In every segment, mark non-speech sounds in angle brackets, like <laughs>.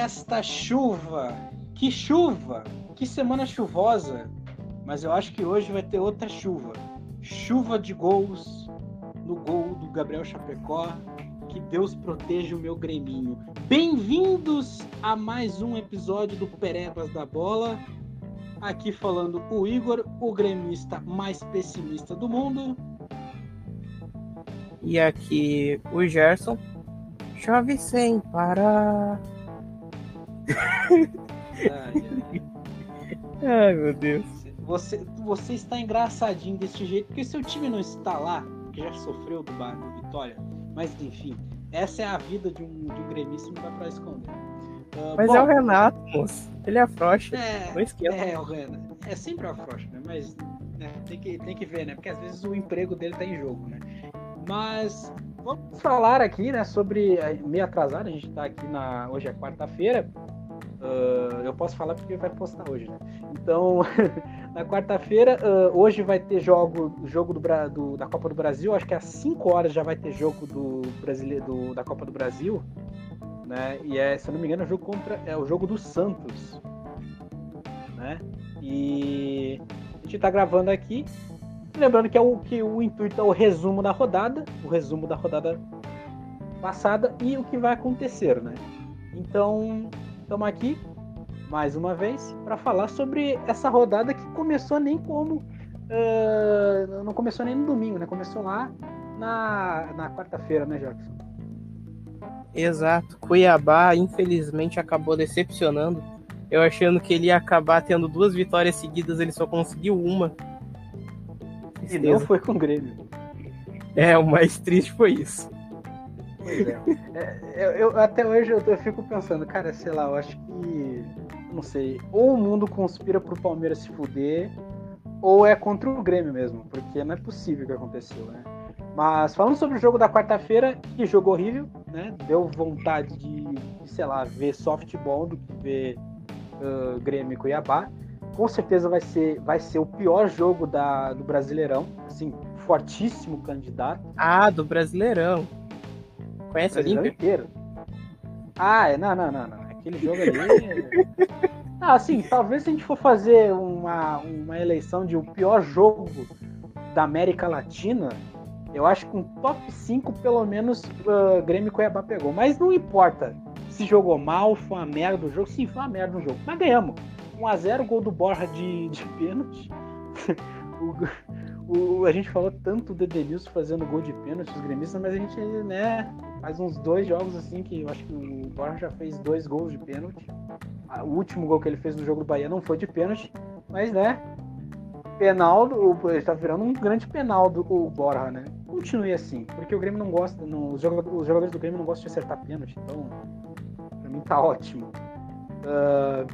esta chuva. Que chuva! Que semana chuvosa! Mas eu acho que hoje vai ter outra chuva. Chuva de gols no gol do Gabriel Chapecó. Que Deus proteja o meu greminho. Bem-vindos a mais um episódio do Perebas da Bola. Aqui falando o Igor, o gremista mais pessimista do mundo. E aqui o Gerson. Chove sem parar. Ai, <laughs> Ai, meu Deus. Você, você está engraçadinho desse jeito, porque seu time não está lá, que já sofreu do, bar, do Vitória. Mas enfim, essa é a vida de um, de um gremista, não dá pra esconder. Ah, Mas bom, é o Renato, moço. Ele é frouxo. É, Não esquenta. é, o Renan. É sempre o Frost, né? Mas né, tem, que, tem que ver, né? Porque às vezes o emprego dele tá em jogo, né? Mas vamos falar aqui, né, sobre. Meio atrasado, a gente tá aqui na. Hoje é quarta-feira. Ah, eu posso falar porque vai postar hoje, né? Então, <laughs> na quarta-feira, ah, hoje vai ter jogo, jogo do, do- da Copa do Brasil. Acho que às 5 horas já vai ter jogo do brasileiro do- da Copa do Brasil. Né? E é, se eu não me engano, é o jogo contra. É o jogo do Santos. Né? E a gente tá gravando aqui. Lembrando que, é o, que o intuito é o resumo da rodada, o resumo da rodada passada e o que vai acontecer, né? Então, estamos aqui mais uma vez para falar sobre essa rodada que começou nem como. ah, não começou nem no domingo, né? Começou lá na, na quarta-feira, né, Jackson? Exato. Cuiabá, infelizmente, acabou decepcionando. Eu achando que ele ia acabar tendo duas vitórias seguidas, ele só conseguiu uma. E não foi com o Grêmio. É, o mais triste foi isso. Pois é. Eu, eu- até hoje eu, eu fico pensando, cara, sei lá, eu acho que. Não sei. Ou o mundo conspira pro Palmeiras se fuder, ou é contra o Grêmio mesmo, porque não é possível que aconteceu, né? Mas falando sobre o jogo da quarta-feira, que jogo horrível, né? Deu vontade de, de, sei lá, ver softball do que ver ah, Grêmio e Cuiabá. Com certeza vai ser, vai ser o pior jogo da, do Brasileirão, assim, fortíssimo candidato. Ah, do Brasileirão. Conhece o Olímpia? inteiro. Ah, é, não, não, não, não. Aquele jogo ali. é- <laughs> Ah, assim, talvez se a gente for fazer uma, uma eleição de o pior jogo da América Latina, eu acho que um top 5, pelo menos, ah, Grêmio Cuiabá pegou. Mas não importa se jogou mal, foi uma merda o jogo. Sim, foi uma merda o jogo. Mas ganhamos. 1x0, gol do Borja de, de pênalti. <laughs> O- o- a gente falou tanto do Edenilson fazendo gol de pênalti, os gremistas, mas a gente, né, faz uns dois jogos assim que eu acho que o Borja já fez dois gols de pênalti. O último gol que ele fez no jogo do Bahia não foi de pênalti, mas né, penal, o- ele tá virando um grande penal do o Borja, né? Continue assim, porque o Grêmio não gosta, não, os, jogadores, os jogadores do Grêmio não gostam de acertar pênalti, então pra mim tá ótimo. Ah,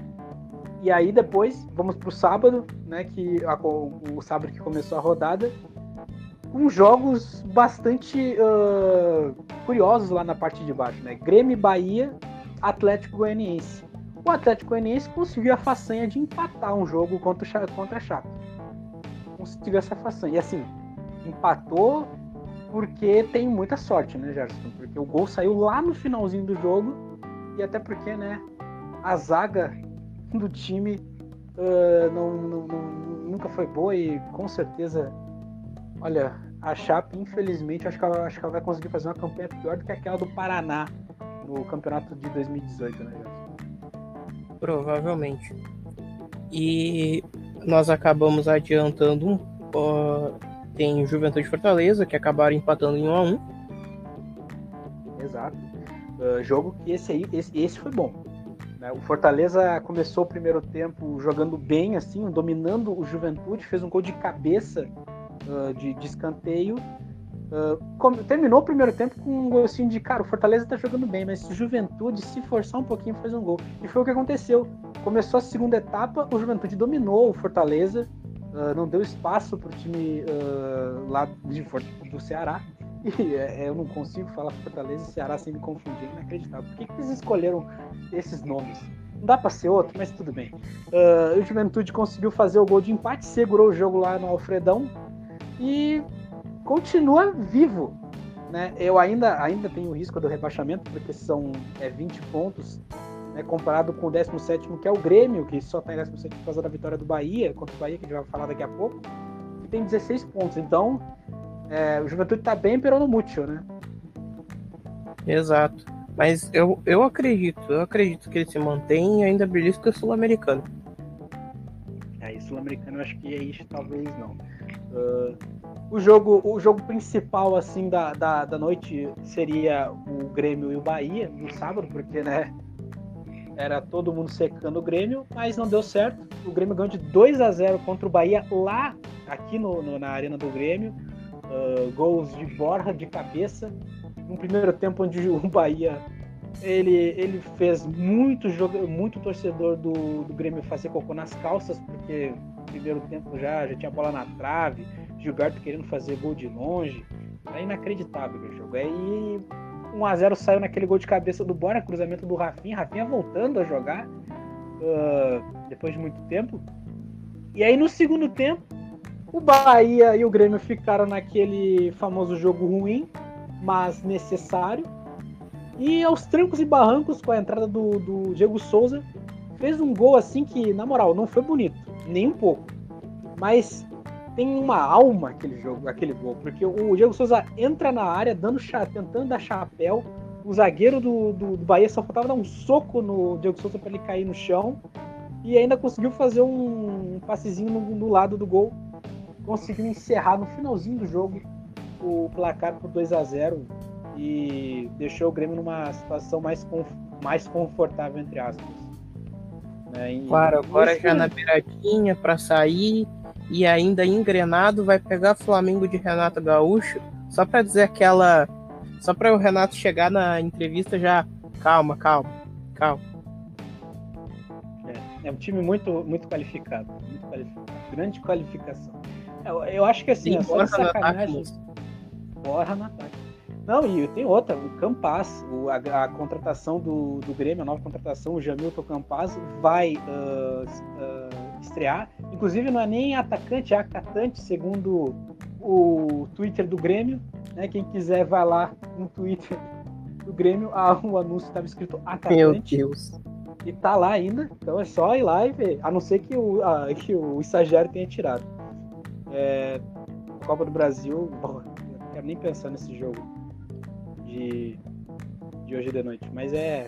e aí depois vamos pro sábado, né? Que a- o, o sábado que começou a rodada, com jogos bastante ah, curiosos lá na parte de baixo, né? Grêmio Bahia, Atlético Goianiense. O Atlético Goianiense conseguiu a façanha de empatar um jogo contra, o contra a Chape. Conseguiu essa façanha. E assim, empatou porque tem muita sorte, né, Gerson? Porque o gol saiu lá no finalzinho do jogo e até porque, né, a zaga do time ah, não, não- não- nunca foi boa e com certeza, olha, a Chape, infelizmente, acho que, ela, acho que ela vai conseguir fazer uma campanha pior do que aquela do Paraná no campeonato de 2018, né? Provavelmente. E nós acabamos adiantando um. ó, tem Juventude Fortaleza, que acabaram empatando em 1 a 1 Exato. Ah, jogo que esse aí, esse, esse foi bom. Né? O Fortaleza começou o primeiro tempo jogando bem, assim, dominando o Juventude, fez um gol de cabeça ah, de, de escanteio. Ah, come- terminou o primeiro tempo com um gostinho de, cara, o Fortaleza tá jogando bem, mas se Juventude se forçar um pouquinho faz um gol. E foi o que aconteceu. Começou a segunda etapa, o Juventude dominou o Fortaleza, ah, não deu espaço pro time lá de, do Ceará. E <laughs> é, eu não consigo falar Fortaleza e Ceará sem me confundir, é inacreditável. Por que, que eles escolheram esses nomes? Não dá pra ser outro, mas tudo bem. Ah, o Juventude conseguiu fazer o gol de empate, segurou o jogo lá no Alfredão e continua vivo. Né? Eu ainda, ainda tenho o risco do rebaixamento, porque são é, 20 pontos né, comparado com o 17 que é o Grêmio, que só está em 17 por causa da vitória do Bahia, contra o Bahia, que a gente vai falar daqui a pouco, que tem 16 pontos. Então, é, o Juventude está bem peronomútil, né? Exato. Mas eu, eu acredito, eu acredito que ele se mantém e ainda belisca o Sul-Americano. É, Sul-Americano eu acho que é isso, talvez não. Uh, o jogo, o jogo principal assim da, da, da noite seria o Grêmio e o Bahia no sábado, porque né era todo mundo secando o Grêmio, mas não deu certo. O Grêmio ganhou de 2 a 0 contra o Bahia lá, aqui no, no na arena do Grêmio. Uh, gols de Borja de cabeça. No primeiro tempo onde o <laughs> Bahia ele, ele fez muito jogo, muito torcedor do, do Grêmio fazer cocô nas calças, porque no primeiro tempo já, já tinha bola na trave, Gilberto querendo fazer gol de longe. É inacreditável o jogo. Aí 1x0 saiu naquele gol de cabeça do Bora, cruzamento do Rafinha. Rafinha voltando a jogar uh, depois de muito tempo. E aí no segundo tempo, o Bahia e o Grêmio ficaram naquele famoso jogo ruim, mas necessário. E aos trancos e barrancos, com a entrada do, do Diego Souza, fez um gol assim que, na moral, não foi bonito, nem um pouco. Mas tem uma alma aquele jogo, aquele gol, porque o Diego Souza entra na área dando tentando dar chapéu, o zagueiro do, do, do Bahia só faltava dar um soco no Diego Souza para ele cair no chão e ainda conseguiu fazer um, passezinho no, no, lado do gol, conseguiu encerrar no finalzinho do jogo o placar por 2 a 0 e deixou o Grêmio numa situação mais, mais confortável entre aspas. Né? E, claro, agora já na beiradinha para sair e ainda engrenado vai pegar Flamengo de Renato Gaúcho, só para dizer aquela. Só para o Renato chegar na entrevista já. Calma, calma, calma. É, é um time muito, muito qualificado, muito qualificado. Grande qualificação. Eu, eu acho que assim, é só sacanagem. Borra no ataque. Não, e tem outra, o Campas, o, a, a, contratação do, do Grêmio, a nova contratação, o Jamilton Campas, vai uh, uh, estrear. Inclusive, não é nem atacante, é acatante, segundo o Twitter do Grêmio. Né? Quem quiser, vai lá no Twitter do Grêmio. Ah, o anúncio estava escrito acatante. Meu Deus. E tá lá ainda, então é só ir lá e ver. A não ser que o, a, que o estagiário tenha tirado. É, Copa do Brasil, bom, não quero nem pensar nesse jogo de, de hoje de noite. Mas é,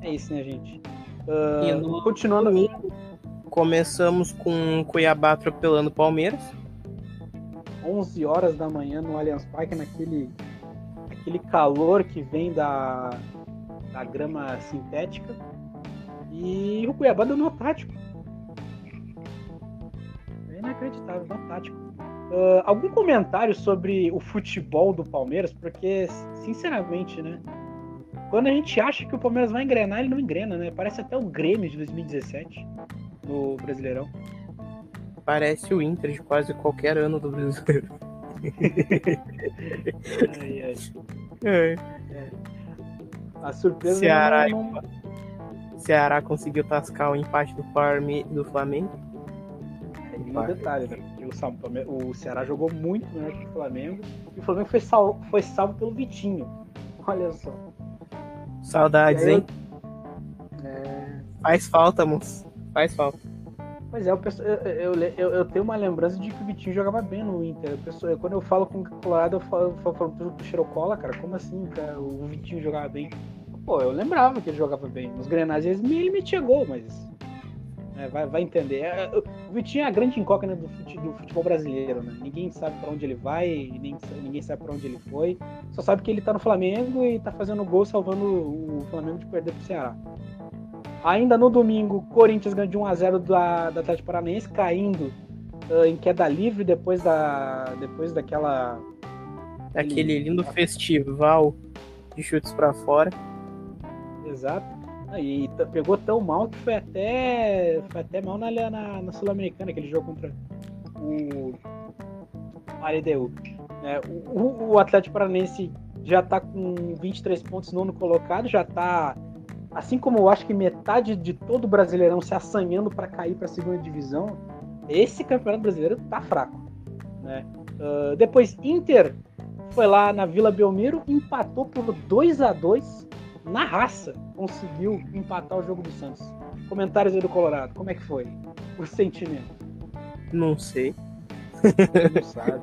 é isso, né, gente? Uh, no, continuando. Domingo, começamos com Cuiabá atropelando Palmeiras. 11 horas da manhã no Allianz Parque, naquele aquele calor que vem da, da grama sintética. E o Cuiabá deu no tático. Inacreditável, no tático. Uh, algum comentário sobre o futebol do Palmeiras? Porque, sinceramente, né? Quando a gente acha que o Palmeiras vai engrenar, ele não engrena, né? Parece até o Grêmio de 2017 no Brasileirão. Parece o Inter de quase qualquer ano do Brasileiro. ai, ai. É. É. A surpresa Ceará, não... Ceará conseguiu tascar o empate do, Parme... do Flamengo. Um detalhe, né? o, o Ceará jogou muito melhor que o Flamengo. E o Flamengo foi, sal, foi salvo pelo Vitinho. <laughs> Olha só. Saudades, hein? É... Faz falta, moço. Faz falta. Pois é, eu, eu, eu, eu, tenho uma lembrança de que o Vitinho jogava bem no Inter. Eu, quando eu falo com o Colorado, eu falo, eu falo do Cheirocola, cara. Como assim, cara? O Vitinho jogava bem? Pô, eu lembrava que ele jogava bem. Nos Grenais ele metia gol, mas é, vai, vai entender. É, o Vitinho é a grande incógnita do, fute, do futebol brasileiro, né? Ninguém sabe para onde ele vai, nem, ninguém sabe para onde ele foi. Só sabe que ele tá no Flamengo e tá fazendo gol salvando o Flamengo de perder pro Ceará. Ainda no domingo, Corinthians ganhou de 1x0 da, da Atlético Paranaense, caindo uh, em queda livre depois, da, depois daquela. Daquele lindo festival de chutes para fora. Exato. E pegou tão mal que foi até, foi até mal na, na, na Sul-Americana, aquele jogo contra o Aredeu. É, o, o Atlético Paranense já está com 23 pontos nono colocado, já está assim como eu acho que metade de todo o Brasileirão se assanhando para cair para a segunda divisão, esse Campeonato Brasileiro tá fraco, né? Uh, depois Inter foi lá na Vila Belmiro, empatou por 2 a 2 na raça, conseguiu empatar o jogo do Santos. Comentários aí do Colorado, como é que foi? O sentimento? Não sei. Não sabe.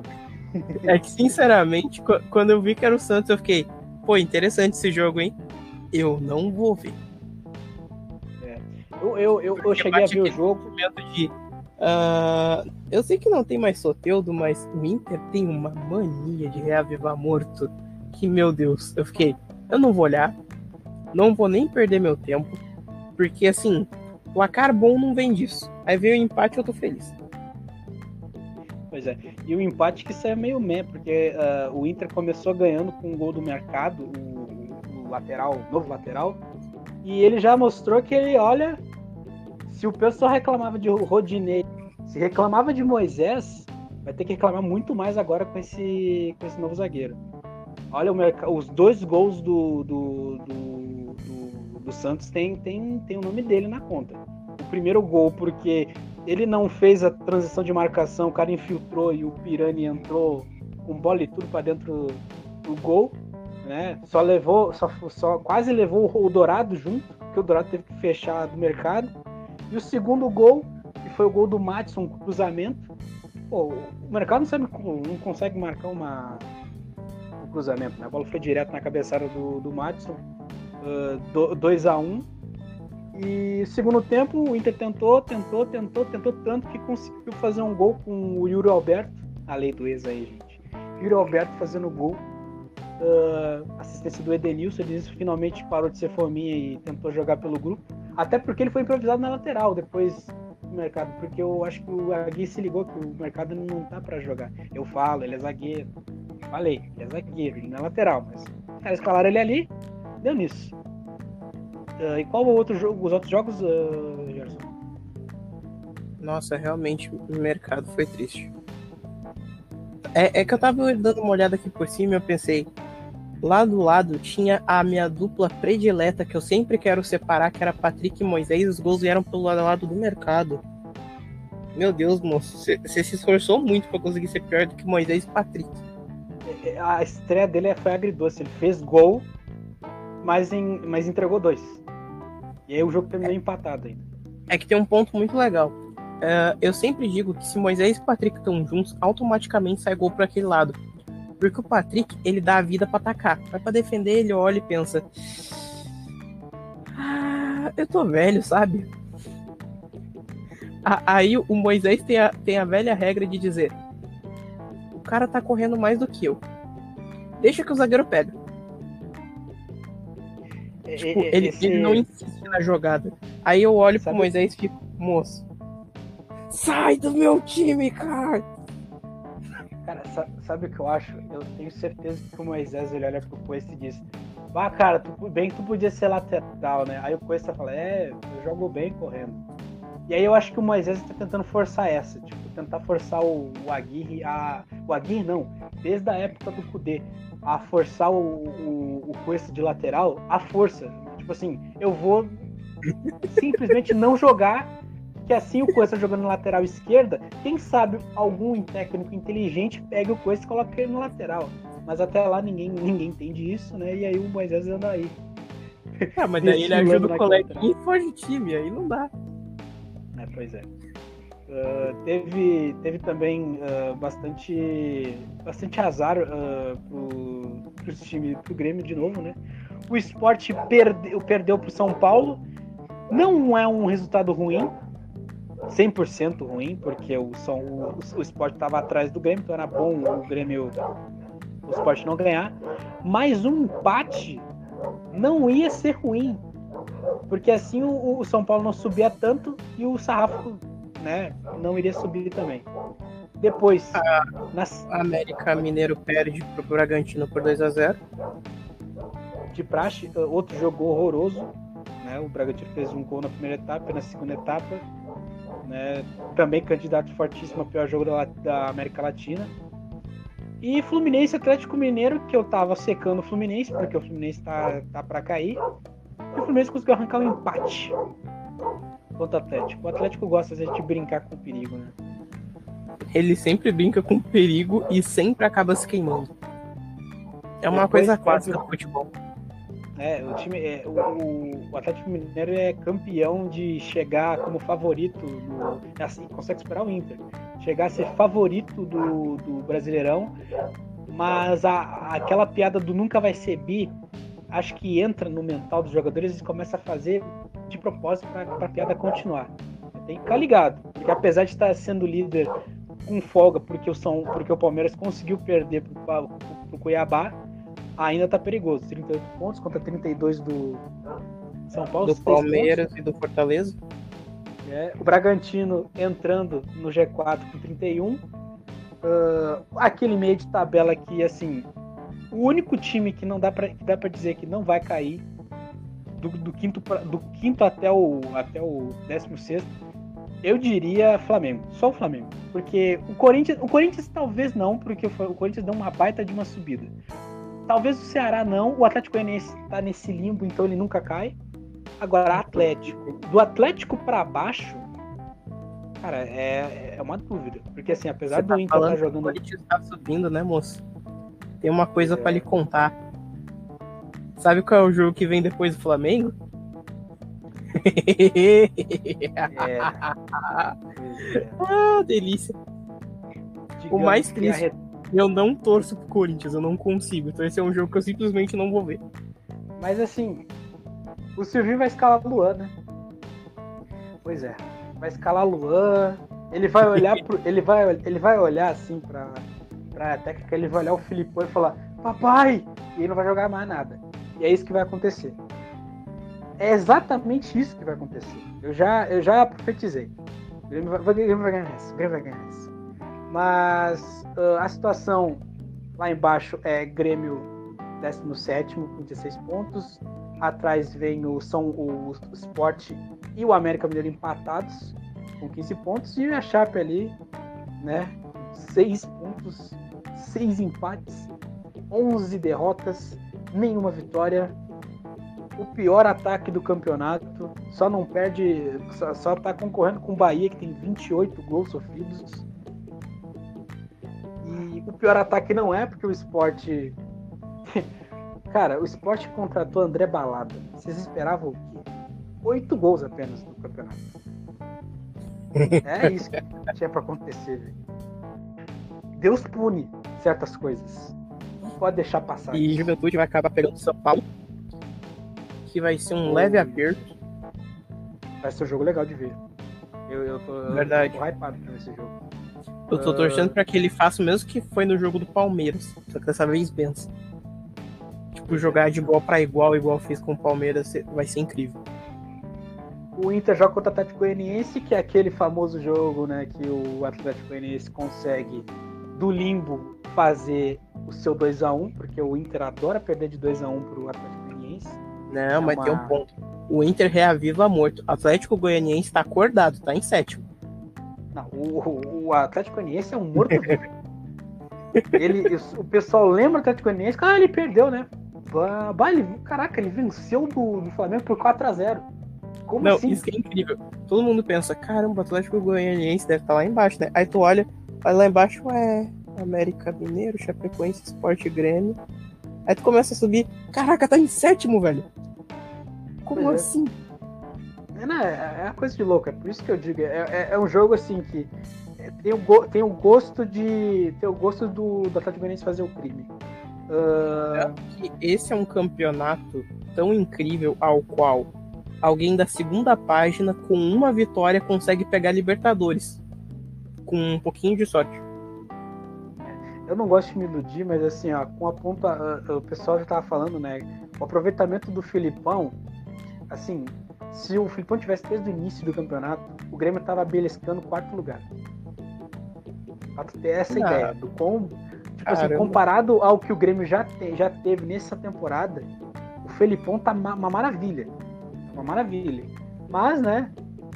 É que, sinceramente, quando eu vi que era o Santos, eu fiquei, pô, interessante esse jogo, hein? Eu não vou ver. É. Eu, eu, eu, eu cheguei a ver o jogo. De, uh, eu sei que não tem mais Soteudo, mas o Inter tem uma mania de reavivar morto. Que, meu Deus, eu fiquei, eu não vou olhar, não vou nem perder meu tempo, porque assim, placar bom não vem disso. Aí veio o empate eu tô feliz. Pois é. E o empate que saiu meio meh, porque uh, o Inter começou ganhando com um gol do mercado, o, o lateral, o novo lateral, e ele já mostrou que ele, olha, se o pessoal reclamava de Rodinei, se reclamava de Moisés, vai ter que reclamar muito mais agora com esse, com esse novo zagueiro. Olha, o, os dois gols do, do, do, do, Santos tem, tem, tem o nome dele na conta. O primeiro gol, porque ele não fez a transição de marcação, o cara infiltrou e o Pirani entrou com bola e tudo para dentro do gol, né? Só levou, só, só quase levou o Dourado junto, porque o Dourado teve que fechar do mercado. E o segundo gol, que foi o gol do Matson, cruzamento. Pô, o mercado não, sabe, não consegue marcar uma, um cruzamento, né? A bola foi direto na cabeçada do, do Matson, 2 uh, a 1 um, e segundo tempo, o Inter tentou, tentou, tentou, tentou tanto que conseguiu fazer um gol com o Yuri Alberto. A lei do ex aí, gente. Yuri Alberto fazendo gol. Uh, assistência do Edenilson, ele finalmente parou de ser fominha e tentou jogar pelo grupo. Até porque ele foi improvisado na lateral depois do mercado, porque eu acho que o Agui se ligou que o mercado não tá para jogar. Eu falo, ele é zagueiro. Falei, ele é zagueiro, ele não é lateral, mas eles escalaram ele ali, deu nisso. Uh, e qual o outro jogo, os outros jogos, uh, Gerson? Nossa, realmente o mercado foi triste. É, é, que eu tava dando uma olhada aqui por cima e eu pensei, lá do lado tinha a minha dupla predileta que eu sempre quero separar, que era Patrick e Moisés, e os gols vieram pelo lado do mercado. Meu Deus, moço, você se esforçou muito para conseguir ser pior do que Moisés e Patrick. É, é, a estreia dele foi agridoce, ele fez gol, mas, em, mas entregou dois. E aí o jogo terminou é, empatado ainda. É que tem um ponto muito legal. Uh, eu sempre digo que se Moisés e Patrick estão juntos, automaticamente sai gol para aquele lado. Porque o Patrick, ele dá a vida para atacar. Vai para defender, ele olha e pensa: Ah, eu tô velho, sabe? Aí o Moisés tem a, tem a velha regra de dizer: O cara tá correndo mais do que eu. Deixa que o zagueiro pega. Tipo, ele, Esse... ele não insiste na jogada. Aí eu olho Sabe... pro Moisés e fico, moço, sai do meu time, cara! Cara, sabe o que eu acho? Eu tenho certeza que o Moisés ele olha pro Cuesta e diz: Ah, cara, tu, bem tu podia ser lateral, né? Aí o Cuesta fala: É, eu jogo bem correndo. E aí eu acho que o Moisés está tentando forçar essa, tipo, tentar forçar o, o Aguirre a. O Aguirre não, desde a época do Kudê, a forçar o, o, o Cuesta de lateral, a força. Tipo assim, eu vou simplesmente não jogar, que assim o Cuesta jogando na lateral esquerda, quem sabe algum técnico inteligente pega o Cuesta e coloca ele no lateral. Mas até lá ninguém, ninguém entende isso, né? E aí o Moisés anda aí. Ah, mas daí ele ajuda o coleguinha e foge time, aí não dá. É, pois é. Uh, teve, teve também uh, bastante, bastante azar uh, pro, pro time, pro Grêmio de novo, né? O esporte perdeu, perdeu pro São Paulo. Não é um resultado ruim, 100% ruim, porque o, São, o, o esporte estava atrás do Grêmio, então era bom o Grêmio, o esporte não ganhar. Mas um empate não ia ser ruim, porque assim o, o São Paulo não subia tanto e o sarrafo né, não iria subir também. Depois, a nas... América Mineiro perde pro Bragantino por 2 a 0 De praxe, outro jogo horroroso. Né? O Bragantino fez um gol na primeira etapa, na segunda etapa. Né? Também candidato fortíssimo ao pior jogo da, da América Latina. E Fluminense Atlético Mineiro, que eu tava secando o Fluminense, porque o Fluminense tá, tá para cair. E o Fluminense conseguiu arrancar um empate contra o Atlético. O Atlético gosta de brincar com o perigo, né? Ele sempre brinca com perigo e sempre acaba se queimando. É uma Depois coisa clássica do futebol. né? O time, é, o, o, Atlético Mineiro é campeão de chegar como favorito, no, assim, consegue superar o Inter, chegar a ser favorito do, do Brasileirão, mas a, aquela piada do nunca vai ser bi, acho que entra no mental dos jogadores e começa a fazer de propósito para a piada continuar. Tem que ficar ligado, porque apesar de estar sendo líder com folga, porque o, São, porque o Palmeiras conseguiu perder para o Cuiabá, ainda tá perigoso. 38 pontos contra 32 do São Paulo. Do Palmeiras pontos. e do Fortaleza. É, o Bragantino entrando no G4 com 31. Uh, aquele meio de tabela que, assim, o único time que não dá para dá pra dizer que não vai cair do, do, quinto, pra, do quinto até o, até o décimo sexto, eu diria Flamengo. Só o Flamengo. Porque o Corinthians, o Corinthians talvez não, porque o Corinthians deu uma baita de uma subida. Talvez o Ceará não, o Atlético Goianiense tá nesse limbo, então ele nunca cai. Agora, Atlético. Do Atlético para baixo, cara, é, é uma dúvida. Porque assim, apesar Você do tá Inter estar tá jogando. O Corinthians tá subindo, né, moço? Tem uma coisa para lhe contar. Sabe qual é o jogo que vem depois do Flamengo? É. <laughs> ah, delícia. Digamos o mais triste eu não torço pro Corinthians, eu não consigo. Então esse é um jogo que eu simplesmente não vou ver. Mas assim, o Silvinho vai escalar Luan, né? Pois é. Vai escalar Luan. Ele vai olhar <laughs> pro, ele vai ele vai olhar assim pra, pra técnica, ele vai olhar o Filipão e falar: "Papai!" E ele não vai jogar mais nada. E é isso que vai acontecer. É exatamente isso que vai acontecer. Eu já eu já profetizei. O Grêmio vai, vai, vai ganhar essa. O Grêmio vai ganhar essa. Mas uh, a situação lá embaixo é Grêmio 17 com 16 pontos. Atrás vem o São o Sport e o América Mineiro empatados com 15 pontos. E a Chape ali, né? 6 pontos, 6 empates, 11 derrotas, nenhuma vitória. O pior ataque do campeonato. Só não perde. Só, só tá concorrendo com o Bahia, que tem 28 gols sofridos o pior ataque não é, porque o esporte. <laughs> Cara, o esporte contratou André Balada. Vocês esperavam o quê? Oito gols apenas no campeonato. <laughs> É isso que tinha pra acontecer, velho. Deus pune certas coisas. Não pode deixar passar. E. Juventude vai acabar pegando São Paulo. Que vai ser um leve aperto. Vai ser um jogo legal de ver. Eu, eu tô, Verdade. Eu tô hypado pra esse jogo. Eu tô torcendo uh... pra que ele faça o mesmo que foi no jogo do Palmeiras. Só que dessa vez bença. Tipo, jogar de igual para igual, igual fez com o Palmeiras, vai ser incrível. O Inter joga contra o Atlético Goianiense, que é aquele famoso jogo, né, que o Atlético Goianiense consegue do limbo fazer o seu 2 a 1 porque o Inter adora perder de 2 a 1 pro Atlético Goianiense. Não, é mas uma... tem um ponto. O Inter reaviva morto. O Atlético Goianiense tá acordado, tá em sétimo. Não, o, o Atlético Goianiense é um morto <laughs> ele, o pessoal lembra do Atlético Goianiense, ah, ele perdeu, né? Bah, ele, caraca, ele venceu do, do Flamengo por 4x0. Como Não, assim? isso é incrível. Todo mundo pensa, caramba, o Atlético Goianiense deve estar tá lá embaixo, né? Aí tu olha, aí lá embaixo é América Mineiro, Chapecoense, Sport Grêmio. Aí tu começa a subir, caraca, tá em sétimo, velho. Como pois é. assim? É. É, né, é uma coisa de louco, é por isso que eu digo. É, é, é um jogo assim que tem o, go, tem o gosto de. Tem o gosto do, do Atlético Goianiense fazer o crime. Uh... esse é um campeonato tão incrível ao qual alguém da segunda página, com uma vitória, consegue pegar Libertadores. Com um pouquinho de sorte. Eu não gosto de me iludir, mas assim, ó, com a ponta. O pessoal já tava falando, né? O aproveitamento do Filipão, assim, se o Filipão tivesse desde o início do campeonato, o Grêmio tava beliscando quarto lugar. Pra ter essa ah, ideia do como. Tipo assim, comparado ao que o Grêmio já, te, já teve nessa temporada, o Felipão tá uma, uma maravilha. Uma maravilha. Mas, né,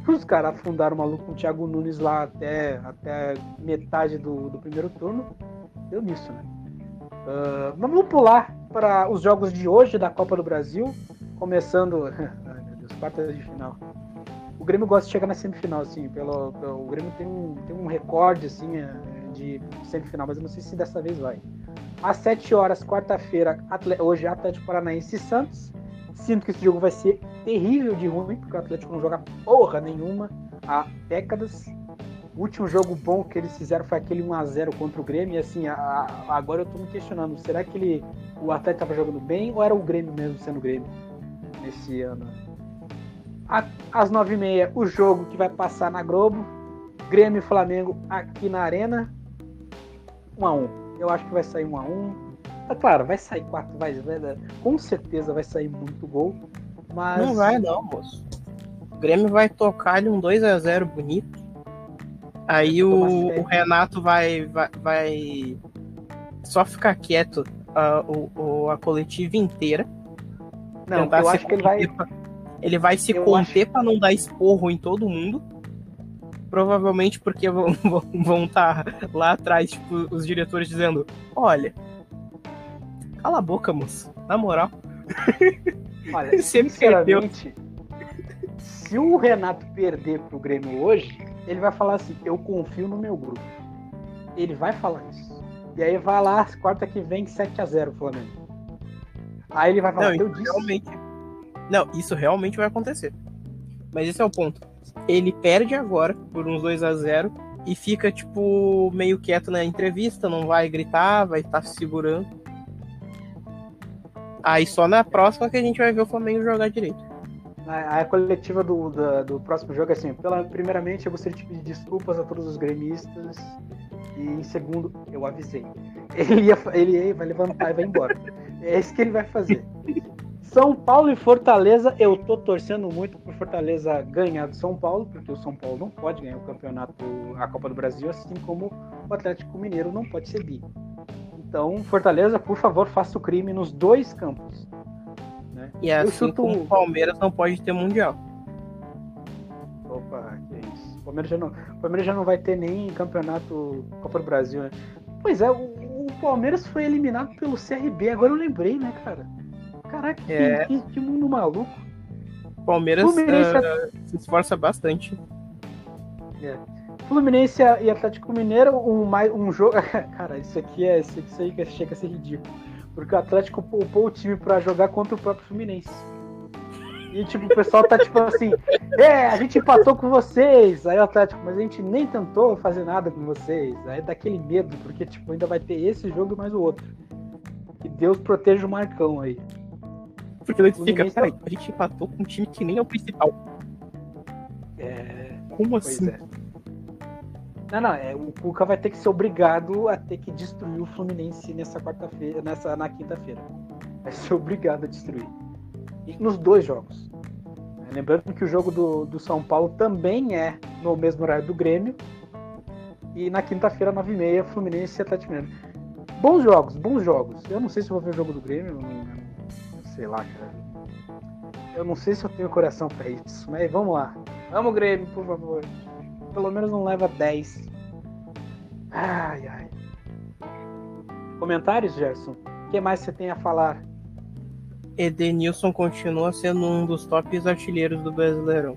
os caras afundaram o maluco com o Thiago Nunes lá até, até metade do, do primeiro turno. Deu nisso, né? Uh, vamos pular para os jogos de hoje da Copa do Brasil. Começando <laughs> quartas de final. O Grêmio gosta de chegar na semifinal, assim, pelo, pelo o Grêmio tem um, tem um recorde, assim, é, de semifinal, mas eu não sei se dessa vez vai. Às 7 horas, quarta-feira, hoje Atlético Paranaense e Santos, Sinto que esse jogo vai ser terrível de ruim, porque o Atlético não joga porra nenhuma há décadas. O último jogo bom que eles fizeram foi aquele 1x0 contra o Grêmio. E assim, a, a, agora eu tô me questionando: será que ele, o Atlético tava jogando bem ou era o Grêmio mesmo sendo o Grêmio nesse ano? Às 9h30, o jogo que vai passar na Globo: Grêmio e Flamengo aqui na Arena. 1x1. Eu acho que vai sair 1x1. É claro, vai sair 4, vai, vai, com certeza vai sair muito gol. Mas... Não vai, não, moço. O Grêmio vai tocar ali um 2x0 bonito. Aí o, o, Renato vai, vai, vai só ficar quieto uh, o, a coletiva inteira. Não, eu acho que ele vai. Pra, ele vai se eu conter acho... para não dar esporro em todo mundo. Provavelmente porque vão <laughs> estar vão tá lá atrás, tipo, os diretores dizendo: Olha, cala a boca, moço. Na moral. <laughs> Olha, sempre perdeu. Se o Renato perder pro Grêmio hoje, ele vai falar assim: Eu confio no meu grupo. Ele vai falar isso. E aí vai lá, quarta que vem, 7x0 Flamengo. Aí ele vai falar: Não, realmente. Não, isso realmente vai acontecer. Mas esse é o ponto. Ele perde agora por uns 2 a 0 e fica, tipo, meio quieto na entrevista, não vai gritar, vai estar tá se segurando. Aí só na próxima que a gente vai ver o Flamengo jogar direito. A, a coletiva do, do, do, próximo jogo é assim: pela, primeiramente, eu gostaria de pedir desculpas a todos os gremistas. E em segundo, eu avisei. Ele, ia, ele vai levantar e vai embora. É isso que ele vai fazer. São Paulo e Fortaleza, eu tô torcendo muito por Fortaleza ganhar do São Paulo, porque o São Paulo não pode ganhar o campeonato, a Copa do Brasil, assim como o Atlético Mineiro não pode ser bi. Então, Fortaleza, por favor, faça o crime nos dois campos. E assim como o Palmeiras não pode ter Mundial. Opa, que isso. O Palmeiras já não, o Palmeiras já não vai ter nem campeonato Copa do Brasil, né? Pois é, o, o Palmeiras foi eliminado pelo CRB, agora eu lembrei, né, cara? Caraca, é... que, que, mundo maluco. Palmeiras uh, se esforça bastante. É. Fluminense e Atlético Mineiro, um, um jogo. <laughs> Cara, isso aqui é. Isso, isso aí chega a ser ridículo. Porque o Atlético poupou o time para jogar contra o próprio Fluminense. E tipo, o pessoal tá tipo assim, é, a gente empatou com vocês. Aí o Atlético, mas a gente nem tentou fazer nada com vocês. Aí dá aquele medo, porque tipo, ainda vai ter esse jogo e mais o outro. E Deus proteja o Marcão aí. Porque ele fica, peraí, a gente empatou com um time que nem é o principal. É. Como assim? É. Não, não, é, o Cuca vai ter que ser obrigado a ter que destruir o Fluminense nessa quarta-feira, nessa na quinta-feira. Vai ser obrigado a destruir. E nos dois jogos. Lembrando que o jogo do, do São Paulo também é no mesmo horário do Grêmio. E na quinta-feira, 9h30, Fluminense e Atlético Mineiro. Bons jogos, bons jogos. Eu não sei se vou ver o jogo do Grêmio, sei lá, cara. Eu não sei se eu tenho coração para isso, mas vamos lá. Vamos, Grêmio, por favor pelo menos não leva 10. Ai, ai. Comentários, Gerson? O que mais você tem a falar? Edenilson continua sendo um dos tops artilheiros do Brasileirão.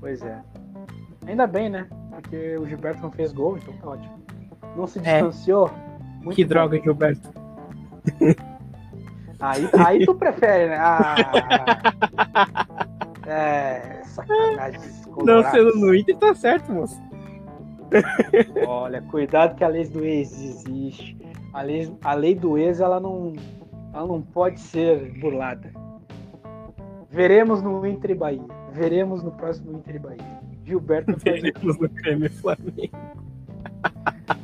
Pois é. Ainda bem, né? Porque o Gilberto não fez gol, então tá ótimo. Não se é. distanciou. É. que bom. droga, Gilberto. Aí, aí tu prefere, né? Ah, <laughs> é, sacanagem. Não sendo no Inter, tá certo, moço. Olha, cuidado que a lei do ex existe. A lei, a lei do ex, ela não, ela não pode ser burlada. Veremos no Inter e Bahia. Veremos no próximo Inter e Bahia. Gilberto Veremos no Grêmio Flamengo.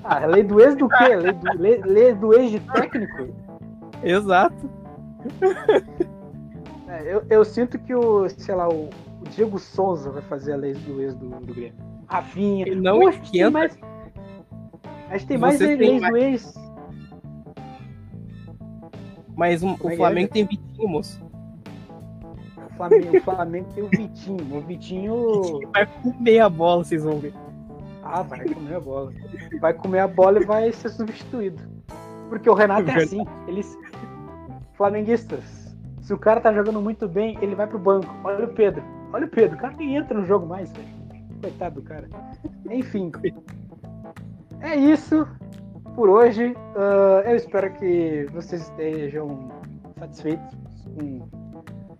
Ah, lei do ex do quê? Lei do, lei, lei do ex de técnico? Exato. É, eu, eu sinto que o, sei lá, o, o Diego Souza vai fazer a lei do ex do, do Grêmio. Rafinha. Ele não Poxa, tem mais. A gente tem mais Você leis mais... do ex. Mas um, o é Flamengo é? tem Vitinho, moço. O Flamengo, o Flamengo tem o Vitinho. O Vitinho. Vai comer a bola, vocês vão ver. Ah, vai comer a bola. Vai comer a bola e vai ser substituído. Porque o Renato é <laughs> assim. Eles. Flamenguistas. Se o cara tá jogando muito bem, ele vai pro banco. Olha o Pedro. Olha o Pedro, o cara nem entra no jogo mais, velho. Coitado do cara. Enfim. É isso por hoje. Uh, eu espero que vocês estejam satisfeitos com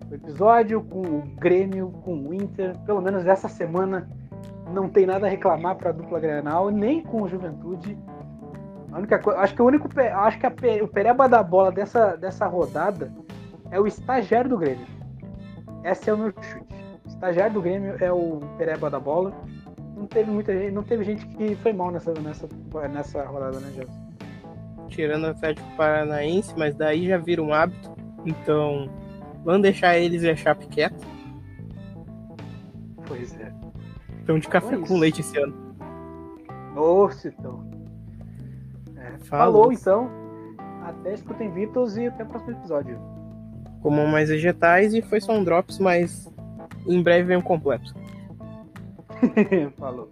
o episódio, com o Grêmio, com o Inter. Pelo menos essa semana não tem nada a reclamar para a dupla Grenal, nem com o Juventude. A única coisa, acho que o único, acho que a, o pereba da bola dessa, dessa rodada é o estagiário do Grêmio. Esse é o meu chute. O estagiário do Grêmio é o pereba da bola. Não teve muita gente, não teve gente que foi mal nessa, nessa, nessa rodada, né, Jefferson? Tirando o Atlético Paranaense, mas daí já vira um hábito. Então, vamos deixar eles e a Chape quieto. Pois é. Então de café então é com leite esse ano. Nossa, então. É, falou, então. Até escutem Beatles e até o próximo episódio. Comam mais vegetais e foi só um drops, mas em breve vem um completo. <laughs> falou.